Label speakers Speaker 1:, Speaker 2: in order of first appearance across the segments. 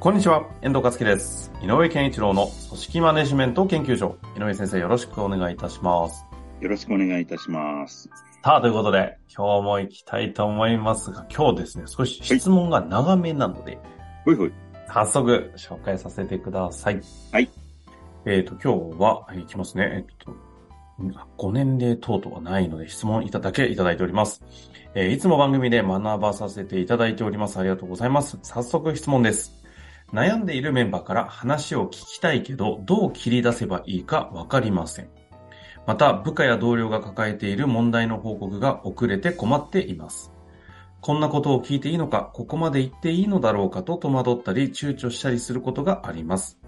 Speaker 1: こんにちは、遠藤和樹です。井上健一郎の組織マネジメント研究所。井上先生、よろしくお願いいたします。
Speaker 2: よろしくお願いいたします。
Speaker 1: さあ、ということで、今日も行きたいと思いますが、今日ですね、少し質問が長めなので、
Speaker 2: ほいほい。
Speaker 1: 早速紹介させてください。
Speaker 2: はい。
Speaker 1: えっ、と、今日は、いきますね。えっ、と、ご年齢等々はないので質問いただけいただいております。えーいつも番組で学ばさせていただいております。ありがとうございます。早速質問です。悩んでいるメンバーから話を聞きたいけど、どう切り出せばいいかわかりません。また、部下や同僚が抱えている問題の報告が遅れて困っています。こんなことを聞いていいのか、ここまで言っていいのだろうかと戸惑ったり、躊躇したりすることがあります。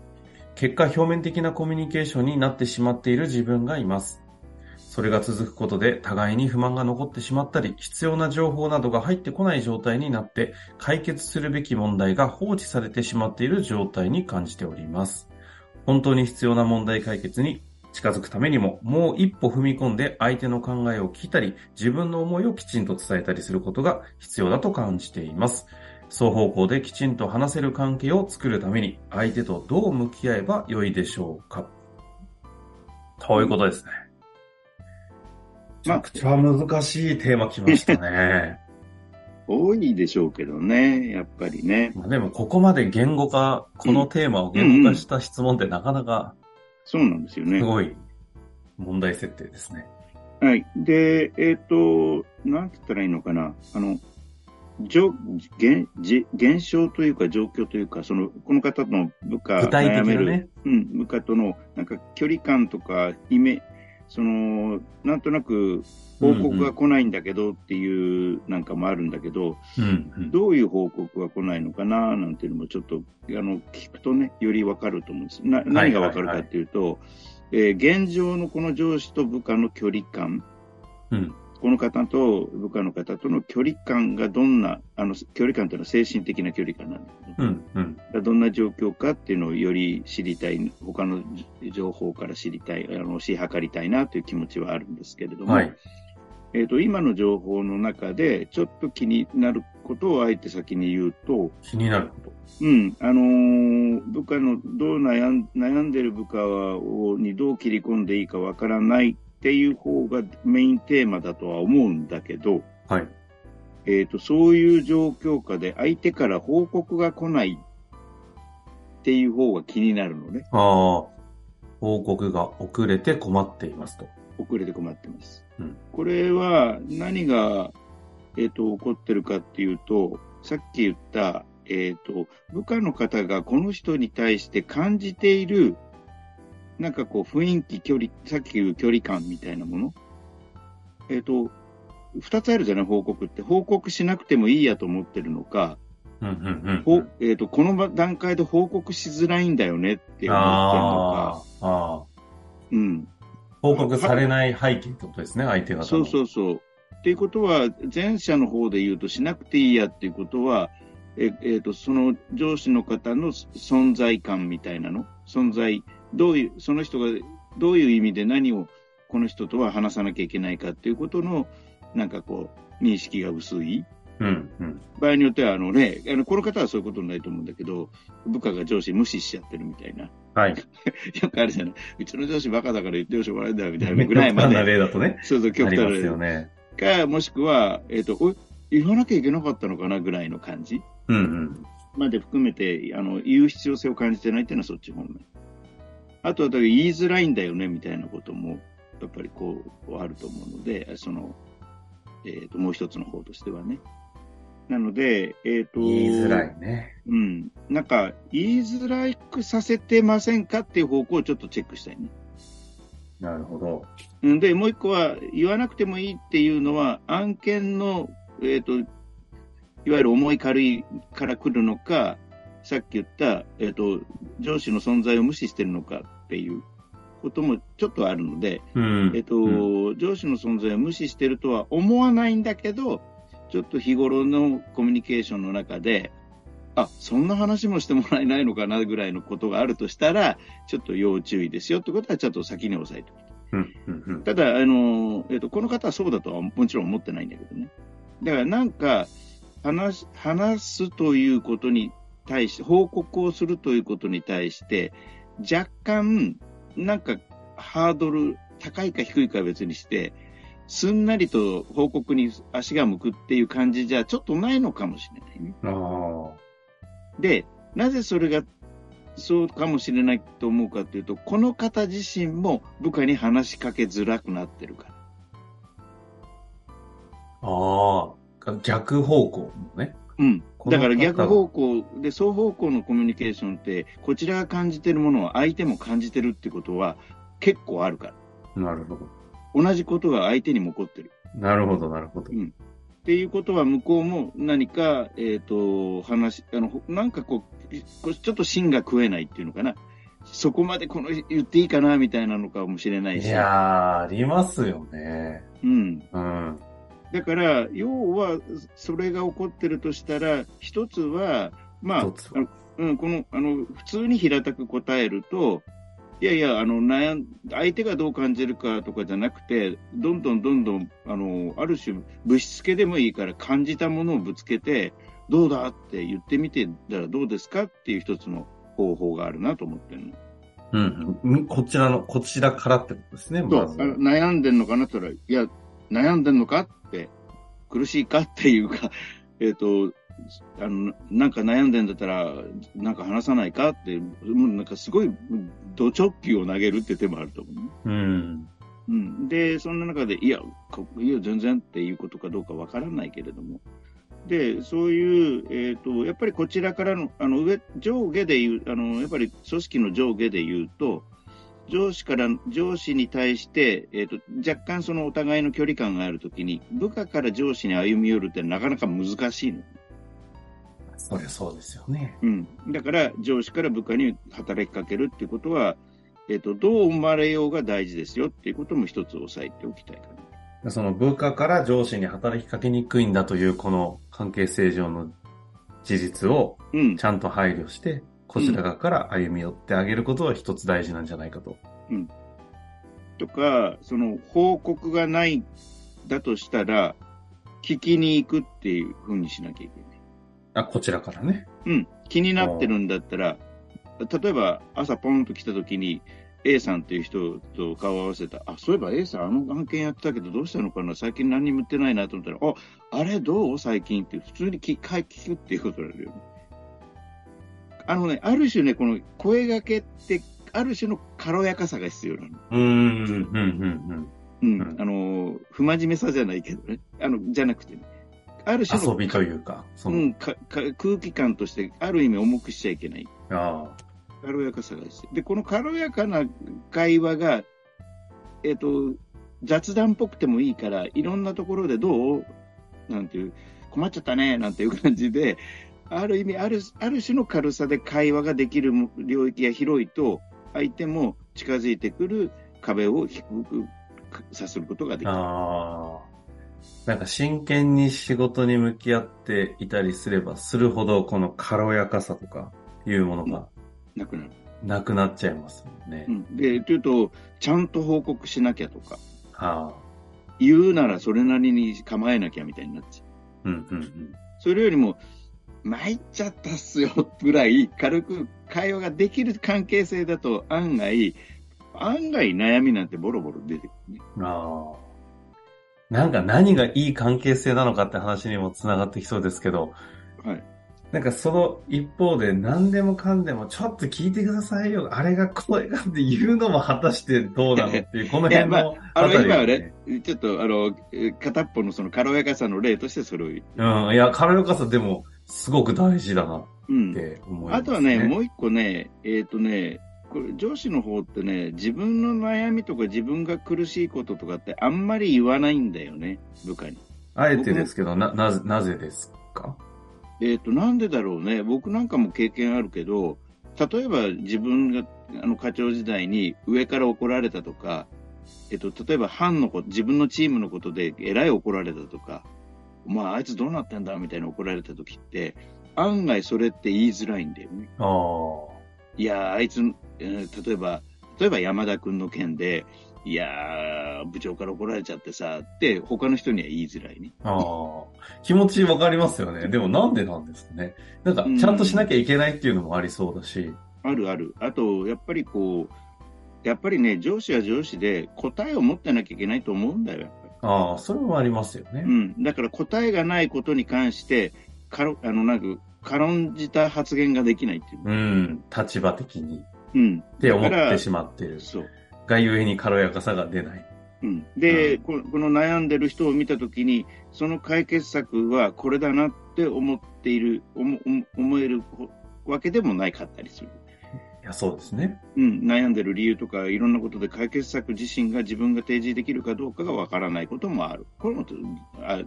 Speaker 1: 結果、表面的なコミュニケーションになってしまっている自分がいます。それが続くことで互いに不満が残ってしまったり、必要な情報などが入ってこない状態になって、解決するべき問題が放置されてしまっている状態に感じております。本当に必要な問題解決に近づくためにも、もう一歩踏み込んで相手の考えを聞いたり、自分の思いをきちんと伝えたりすることが必要だと感じています。双方向できちんと話せる関係を作るために、相手とどう向き合えばよいでしょうかということですね。めちゃくちゃ難しいテーマ来ましたね。
Speaker 2: 多いでしょうけどね、やっぱりね。
Speaker 1: まあでも、ここまで言語化、このテーマを言語化した質問ってなかなか
Speaker 2: そうなんですよね。
Speaker 1: すごい問題設定ですね。
Speaker 2: はい。で、えっ、と、なんて言ったらいいのかな。あの、状現じ現象というか状況というか、その、この方の部下、
Speaker 1: 具体的ね。
Speaker 2: うん、部下との、なんか距離感とか、イメ、その、なんとなく報告が来ないんだけどっていうなんかもあるんだけど、
Speaker 1: うんうん
Speaker 2: どういう報告が来ないのかななんていうのもちょっと、あの、聞くとね、よりわかると思うんです。な、何がわかるかっていうと、えー現状のこの上司と部下の距離感、
Speaker 1: うん。
Speaker 2: この方と部下の方との距離感がどんな、あの、距離感というのは精神的な距離感なんだけど、
Speaker 1: うん。うん。
Speaker 2: どんな状況かっていうのをより知りたい、他の情報から知りたい、あの、し計りたいなという気持ちはあるんですけれども、
Speaker 1: はい。
Speaker 2: えっ、と、今の情報の中で、ちょっと気になることをあえて先に言うと、
Speaker 1: 気になること。
Speaker 2: うん、あのー部下のどう悩ん悩んでる部下をにどう切り込んでいいかわからないっていう方がメインテーマだとは思うんだけど、
Speaker 1: はい。
Speaker 2: えっ、と、そういう状況下で相手から報告が来ないっていう方が気になるのね。
Speaker 1: ああ、報告が遅れて困っていますと。
Speaker 2: 遅れて困ってます。
Speaker 1: うん
Speaker 2: これは何が、えっ、と、起こってるかっていうと、さっき言った、えっ、と、部下の方がこの人に対して感じている、なんかこう雰囲気、距離、さっき言う距離感みたいなもの？えっ、と、二つあるじゃない、報告って。報告しなくてもいいやと思ってるのか、
Speaker 1: うん、うん、う
Speaker 2: ほ
Speaker 1: ん。
Speaker 2: えっ、と、この段階で報告しづらいんだよねって思ってるの
Speaker 1: あ
Speaker 2: か、
Speaker 1: あ、ああ。
Speaker 2: うん。
Speaker 1: 報告されない背景ってことですね、相手方の。
Speaker 2: そうそうそう。っていうことは、前者の方で言うとしなくていいやっていうことは、え、えっ、と、その上司の方の存在感みたいなの？存在、どういう、その人がどういう意味で何をこの人とは話さなきゃいけないかっていうことの、なんかこう、認識が薄い。
Speaker 1: うん、うん。
Speaker 2: 場合によっては、あのね、あの、この方はそういうことないと思うんだけど、部下が上司無視しちゃってるみたいな。
Speaker 1: はい。
Speaker 2: よくあるじゃない。うちの上司バカだから言ってよしょうがないんだよみたいな ぐらいま
Speaker 1: 極端な
Speaker 2: で。
Speaker 1: 例だとね。
Speaker 2: そうそう、極端な
Speaker 1: よね。
Speaker 2: か、もしくは、えっ、と、お言わなきゃいけなかったのかなぐらいの感じ
Speaker 1: うん、うん。
Speaker 2: まで含めて、あの、言う必要性を感じてないっていうのはそっち方面。あとは、言いづらいんだよね、みたいなことも、やっぱりこう、あると思うので、その、えっ、と、もう一つの方としてはね。なので、えっ、と、
Speaker 1: 言いづらいね。
Speaker 2: うん。なんか、言いづらくさせてませんかっていう方向をちょっとチェックしたいね。
Speaker 1: なるほど。
Speaker 2: うんで、もう一個は、言わなくてもいいっていうのは、案件の、えっ、と、いわゆる重い軽いから来るのか、さっき言った、えっ、と、上司の存在を無視してるのかっていうこともちょっとあるので、
Speaker 1: うん。
Speaker 2: えっと、
Speaker 1: うん
Speaker 2: 上司の存在を無視してるとは思わないんだけど、ちょっと日頃のコミュニケーションの中で、あ、そんな話もしてもらえないのかなぐらいのことがあるとしたら、ちょっと要注意ですよってことはちょっと先に押さえておく。ただ、あの、えっと、この方はそうだとはもちろん思ってないんだけどね。だからなんか、話し、話すということに対して、報告をするということに対して、若干、なんか、ハードル、高いか低いかは別にして、すんなりと報告に足が向くっていう感じじゃちょっとないのかもしれないね。
Speaker 1: ああ。
Speaker 2: で、なぜそれがそうかもしれないと思うかというと、この方自身も部下に話しかけづらくなってるから。
Speaker 1: ああ。逆方向のね。
Speaker 2: うん。だから逆方向で双方向のコミュニケーションって、こちらが感じてるものは相手も感じてるってことは結構あるから。
Speaker 1: なるほど。
Speaker 2: 同じことが相手にも起こってる。
Speaker 1: なるほど、なるほど。
Speaker 2: っていうことは向こうも何か、えっ、と、話、あの、ほなんかこう、こうちょっと芯が食えないっていうのかな。そこまでこの言っていいかなみたいなのかもしれないし。
Speaker 1: いやー、ありますよね。
Speaker 2: うん。
Speaker 1: うん。
Speaker 2: だから、要は、それが起こってるとしたら、一つは、まあうん、この、あの、普通に平たく答えると、いやいや、あの、悩ん、相手がどう感じるかとかじゃなくて、どんどんどんどん、あの、ある種、ぶしつけでもいいから感じたものをぶつけて、どうだって言ってみてたらどうですかっていう一つの方法があるなと思ってるの。
Speaker 1: うんうん。こちらの、こちらからってことですね、ま
Speaker 2: 悩んでんのかなって言ったら、いや、悩んでんのかって、苦しいかっていうか、えっ、と、あの、なんか悩んでんだったら、なんか話さないかって、もうなんかすごい、ド直球を投げるって手もあると思うね。
Speaker 1: うん。
Speaker 2: うん。で、そんな中で、いや、こいや、全然っていうことかどうかわからないけれども。で、そういう、えっ、と、やっぱりこちらからの、あの、上、上下で言う、あの、やっぱり組織の上下で言うと、上司から、上司に対して、えっ、と、若干そのお互いの距離感があるときに、部下から上司に歩み寄るってなかなか難しいの。
Speaker 1: そりゃそうですよね。
Speaker 2: うん。だから、上司から部下に働きかけるっていうことは、えっ、と、どう思われようが大事ですよっていうことも一つ押さえておきたいかな。
Speaker 1: その部下から上司に働きかけにくいんだというこの関係性上の事実を
Speaker 2: うん
Speaker 1: ち。ゃんと配慮して、こちら側から歩み寄ってあげることは一つ大事なんじゃないかと。
Speaker 2: とか、その報告がないだとしたら、聞きに行くっていうふうにしなきゃいけない。
Speaker 1: あ、こちらからね。
Speaker 2: うん。気になってるんだったら、例えば朝ポンと来た時に A さんっていう人と顔を合わせた。あ、そういえば A さんあの案件やってたけどどうしたのかな？最近何にも言ってないなと思ったら、あ、あれどう？最近って普通に聞聞くっていうことになるよね。あのね、ある種ね、この声掛けって、ある種の軽やかさが必要なの。
Speaker 1: うーん、うん、うん、
Speaker 2: うん、
Speaker 1: うん
Speaker 2: あの、不真面目さじゃないけどね。あの、じゃなくてね。ある種の
Speaker 1: 遊びというか、そうの、
Speaker 2: んかか、空気感として、ある意味重くしちゃいけない。
Speaker 1: あ
Speaker 2: 軽やかさが必要。で、この軽やかな会話が、えっ、と、雑談っぽくてもいいから、いろんなところでどう？なんていう、困っちゃったね、なんていう感じで、ある意味、ある、ある種の軽さで会話ができる領域が広いと、相手も近づいてくる壁を低くさせることができ
Speaker 1: あ、
Speaker 2: る。
Speaker 1: なんか真剣に仕事に向き合っていたりすればするほど、この軽やかさとかいうものが
Speaker 2: なくなる。
Speaker 1: なくなっちゃいますもんね。
Speaker 2: うん。で、というと、ちゃんと報告しなきゃとか、
Speaker 1: はあ。
Speaker 2: 言うならそれなりに構えなきゃみたいになっちゃう。
Speaker 1: うん、うん、うん。
Speaker 2: それよりも、参っちゃったっすよぐらい軽く会話ができる関係性だと案外、案外悩みなんてボロボロ出てくるね。
Speaker 1: ああ。なんか何がいい関係性なのかって話にもつながってきそうですけど、
Speaker 2: はい。
Speaker 1: なんかその一方で何でもかんでもちょっと聞いてくださいよ。あれがこれがって言うのも果たしてどうなのっていう、この辺の
Speaker 2: あの、
Speaker 1: たりを
Speaker 2: 今はね、ちょっと、あの、えー片っぽのその軽やかさの例としてそれを言う。
Speaker 1: うん。いや、軽やかさでもすごく大事だなっ
Speaker 2: うん。
Speaker 1: て思います、
Speaker 2: あとはね、もう一個ね、えっ、とね、これ上司の方ってね、自分の悩みとか自分が苦しいこととかってあんまり言わないんだよね、部下に。
Speaker 1: あえてですけど、な、なぜ、なぜですか？
Speaker 2: えっ、と、なんでだろうね。僕なんかも経験あるけど、例えば自分があの課長時代に上から怒られたとか、えっ、と、例えば班のこと、自分のチームのことでえらい怒られたとか、まあ、あいつどうなってんだみたいな怒られた時って、案外それって言いづらいんだよね。いやー、あいつ、えー例えば、例えば山田君の件で、いやー、部長から怒られちゃってさ、って他の人には言いづらいね。
Speaker 1: ああ。気持ちわかりますよね。でもなんでなんですかね。なんか、ちゃんとしなきゃいけないっていうのもありそうだし。
Speaker 2: あるある。あと、やっぱりこう、やっぱりね、上司は上司で答えを持ってなきゃいけないと思うんだよ、やっぱり。
Speaker 1: ああ、それもありますよね。
Speaker 2: うん。だから答えがないことに関して、かろ、あの、なんか、軽んじた発言ができないっていう。
Speaker 1: うん。立場的に。
Speaker 2: うん。
Speaker 1: って思ってしまってる。
Speaker 2: そう。
Speaker 1: がゆえに軽やかさが出ない。
Speaker 2: うん、で、
Speaker 1: うん
Speaker 2: このこの悩んでる人を見たときに、その解決策はこれだなって思っている、思思思えるわけでもないかったりする。
Speaker 1: いや、そうですね。
Speaker 2: うん、悩んでる理由とか、いろんなことで解決策自身が自分が提示できるかどうかがわからないこともある。これもあ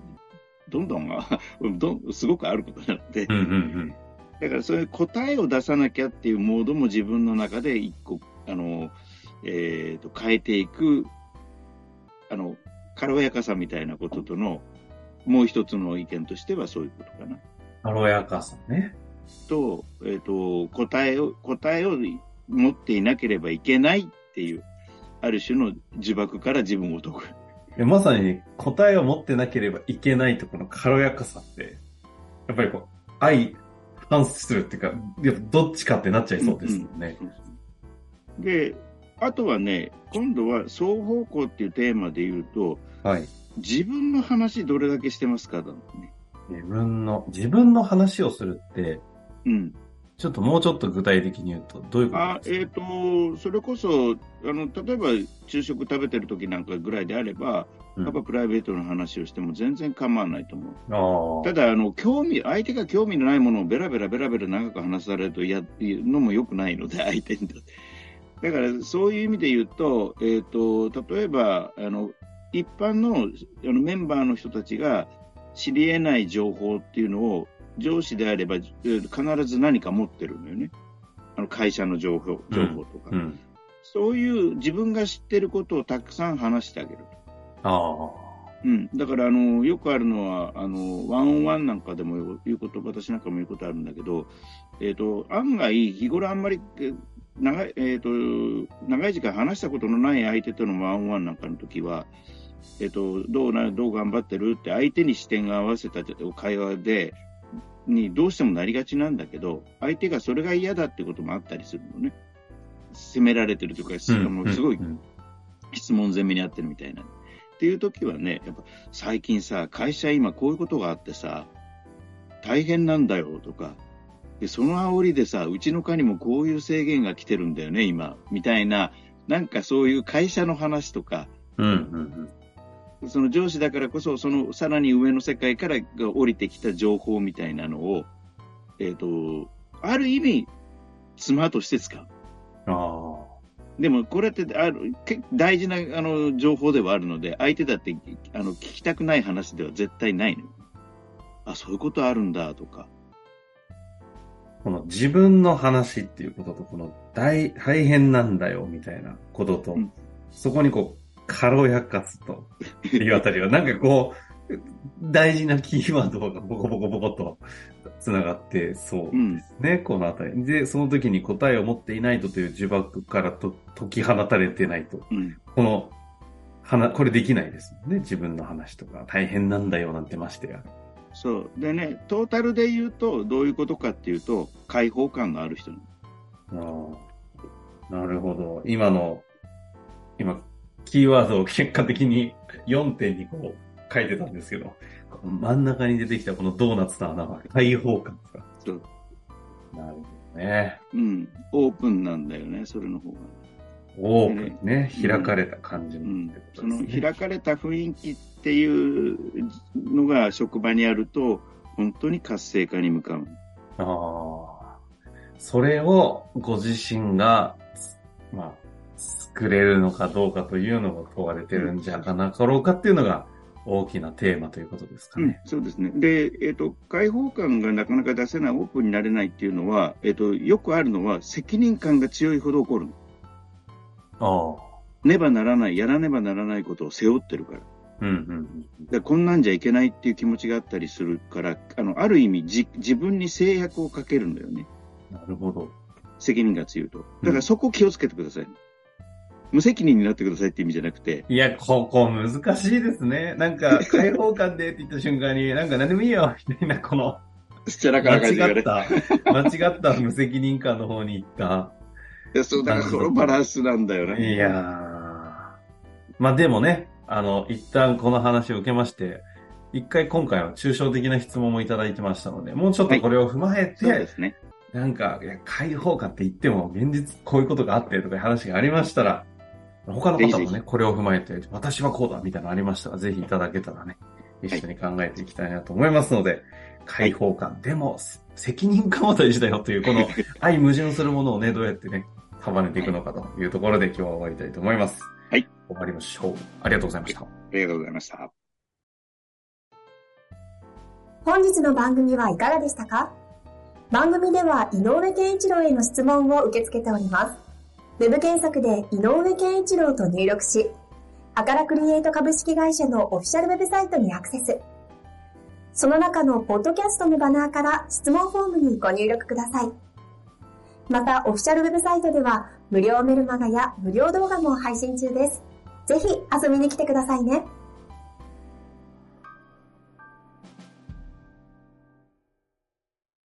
Speaker 2: どんどんあ どん、すごくあることなので、
Speaker 1: うんうんうん。
Speaker 2: だからそういう答えを出さなきゃっていうモードも自分の中で一個、あの、えーと、変えていく、あの、軽やかさみたいなこととの、もう一つの意見としてはそういうことかな。
Speaker 1: 軽やかさね。
Speaker 2: と、えっ、と、答えを、答えを持っていなければいけないっていう、ある種の呪縛から自分を解く。
Speaker 1: まさに答えを持ってなければいけないところの軽やかさって、やっぱりこう、相反するっていうか、やっぱどっちかってなっちゃいそうですよね。
Speaker 2: で、あとはね、今度は双方向っていうテーマで言うと、
Speaker 1: はい。
Speaker 2: 自分の話どれだけしてますかだね。
Speaker 1: 自分の、自分の話をするって、
Speaker 2: うん。
Speaker 1: ちょっともうちょっと具体的に言うと、どういうこと？
Speaker 2: あ
Speaker 1: ですか
Speaker 2: えっ、と、それこそ、あの、例えば昼食食べてる時なんかぐらいであれば、
Speaker 1: うん
Speaker 2: やっぱプライベートの話をしても全然構わないと思う。
Speaker 1: あ
Speaker 2: ただ、あの、興味、相手が興味のないものをベラベラベラベラ長く話されると嫌っていうのも良くないので、相手にとって。だから、そういう意味で言うと、えっ、と、例えば、あの、一般のあのメンバーの人たちが知り得ない情報っていうのを、上司であれば、えー必ず何か持ってるのよね。あの、会社の情報、情報とか。
Speaker 1: あ。うん。
Speaker 2: そういう自分が知ってることをたくさん話してあげると。
Speaker 1: あ
Speaker 2: うん、だからあのよくあるのはあの、ワンオンワンなんかでも言うこと、私なんかも言うことあるんだけど、えー、と案外、日頃あんまりえ長い,、えー、と長い時間話したことのない相手とのワンオンワンなんかの時は、えー、とどうなどう頑張ってるって相手に視点が合わせた会話でにどうしてもなりがちなんだけど、相手がそれが嫌だってこともあったりするのね。責められてるとか、もすごい
Speaker 1: うん
Speaker 2: 質問攻めにあってるみたいな。っていう時はね、やっぱ最近さ、会社今こういうことがあってさ、大変なんだよとか、でその煽りでさ、うちの課にもこういう制限が来てるんだよね、今、みたいな、なんかそういう会社の話とか、
Speaker 1: うんうんうん。
Speaker 2: その上司だからこそ、そのさらに上の世界からが降りてきた情報みたいなのを、えっ、と、ある意味、妻として使う。
Speaker 1: あ
Speaker 2: でもこれってあるけ大事なあの情報ではあるので、相手だってあの聞きたくない話では絶対ないのよ。あ、そういうことあるんだとか。
Speaker 1: あ。この自分の話っていうことと、この大、大変なんだよみたいなことと、
Speaker 2: うん
Speaker 1: そこにこう、軽やかさというあたりは、なんかこう、大事なキーワードがボコボコボコと繋がってそうですね、このあたり。で、その時に答えを持っていないとという呪縛からと解き放たれてないと、
Speaker 2: うん。
Speaker 1: この、話、これできないですもんね。自分の話とか、大変なんだよなんてましてや。
Speaker 2: そう。でね、トータルで言うと、どういうことかっていうと、解放感がある人
Speaker 1: あなるほど。今の、今、キーワードを結果的に4点にこう書いてたんですけど、真ん中に出てきたこのドーナツの穴は開放感ですか。
Speaker 2: そう。
Speaker 1: なるほどね。
Speaker 2: うん。オープンなんだよね、それの方が。
Speaker 1: オープンね。
Speaker 2: うん
Speaker 1: 開かれた感じ
Speaker 2: うん
Speaker 1: のって。こ
Speaker 2: そ
Speaker 1: とですね。
Speaker 2: の開かれた雰囲気っていうのが職場にあると、本当に活性化に向かう。
Speaker 1: ああ。それをご自身が、まあ、作れるのかどうかというのが問われてるんじゃなかろうかっていうのが、大きなテーマということですか
Speaker 2: うん
Speaker 1: ね。、
Speaker 2: そうですね。で、えっ、と、開放感がなかなか出せない、オープンになれないっていうのは、えっ、と、よくあるのは、責任感が強いほど起こるの。
Speaker 1: ああ。
Speaker 2: ねばならない、やらねばならないことを背負ってるから。
Speaker 1: うんうん
Speaker 2: でこんなんじゃいけないっていう気持ちがあったりするから、あの、ある意味じ、自分に制約をかけるんだよね。
Speaker 1: うん。なるほど。
Speaker 2: 責任が強いと。だからそこ気をつけてください。無責任になってくださいって意味じゃなくて、
Speaker 1: いや、ここ難しいですね。なんか、開放感でって言った瞬間に、なんか何でもいいよ、みたいな、この、間。違った、間違った無責任感の方に行った。
Speaker 2: いやそう、だからこのバランスなんだよね。
Speaker 1: いやー。まあでもね、あの、一旦この話を受けまして、一回今回は抽象的な質問もいただいてましたので、もうちょっとこれを踏まえて、
Speaker 2: そうですね。
Speaker 1: なんか、いや、開放感って言っても、現実こういうことがあってとか話がありましたら、他の方もね、これを踏まえて、私はこうだみたいなのありましたら、ぜひいただけたらね、一緒に考えていきたいなと思いますので、開放感、でも、責任感は大事だよという、この 相矛盾するものをね、どうやってね、束ねていくのかというところで今日は終わりたいと思います。
Speaker 2: はい。
Speaker 1: 終わりましょう。ありがとうございました。
Speaker 2: ありがとうございました。
Speaker 3: 本日の番組はいかがでしたか？番組では井上健一郎への質問を受け付けております。ウェブ検索で井上健一郎と入力し、アカラクリエイト株式会社のオフィシャルウェブサイトにアクセス。その中のポッドキャストのバナーから質問フォームにご入力ください。また、オフィシャルウェブサイトでは無料メルマガや無料動画も配信中です。ぜひ遊びに来てくださいね。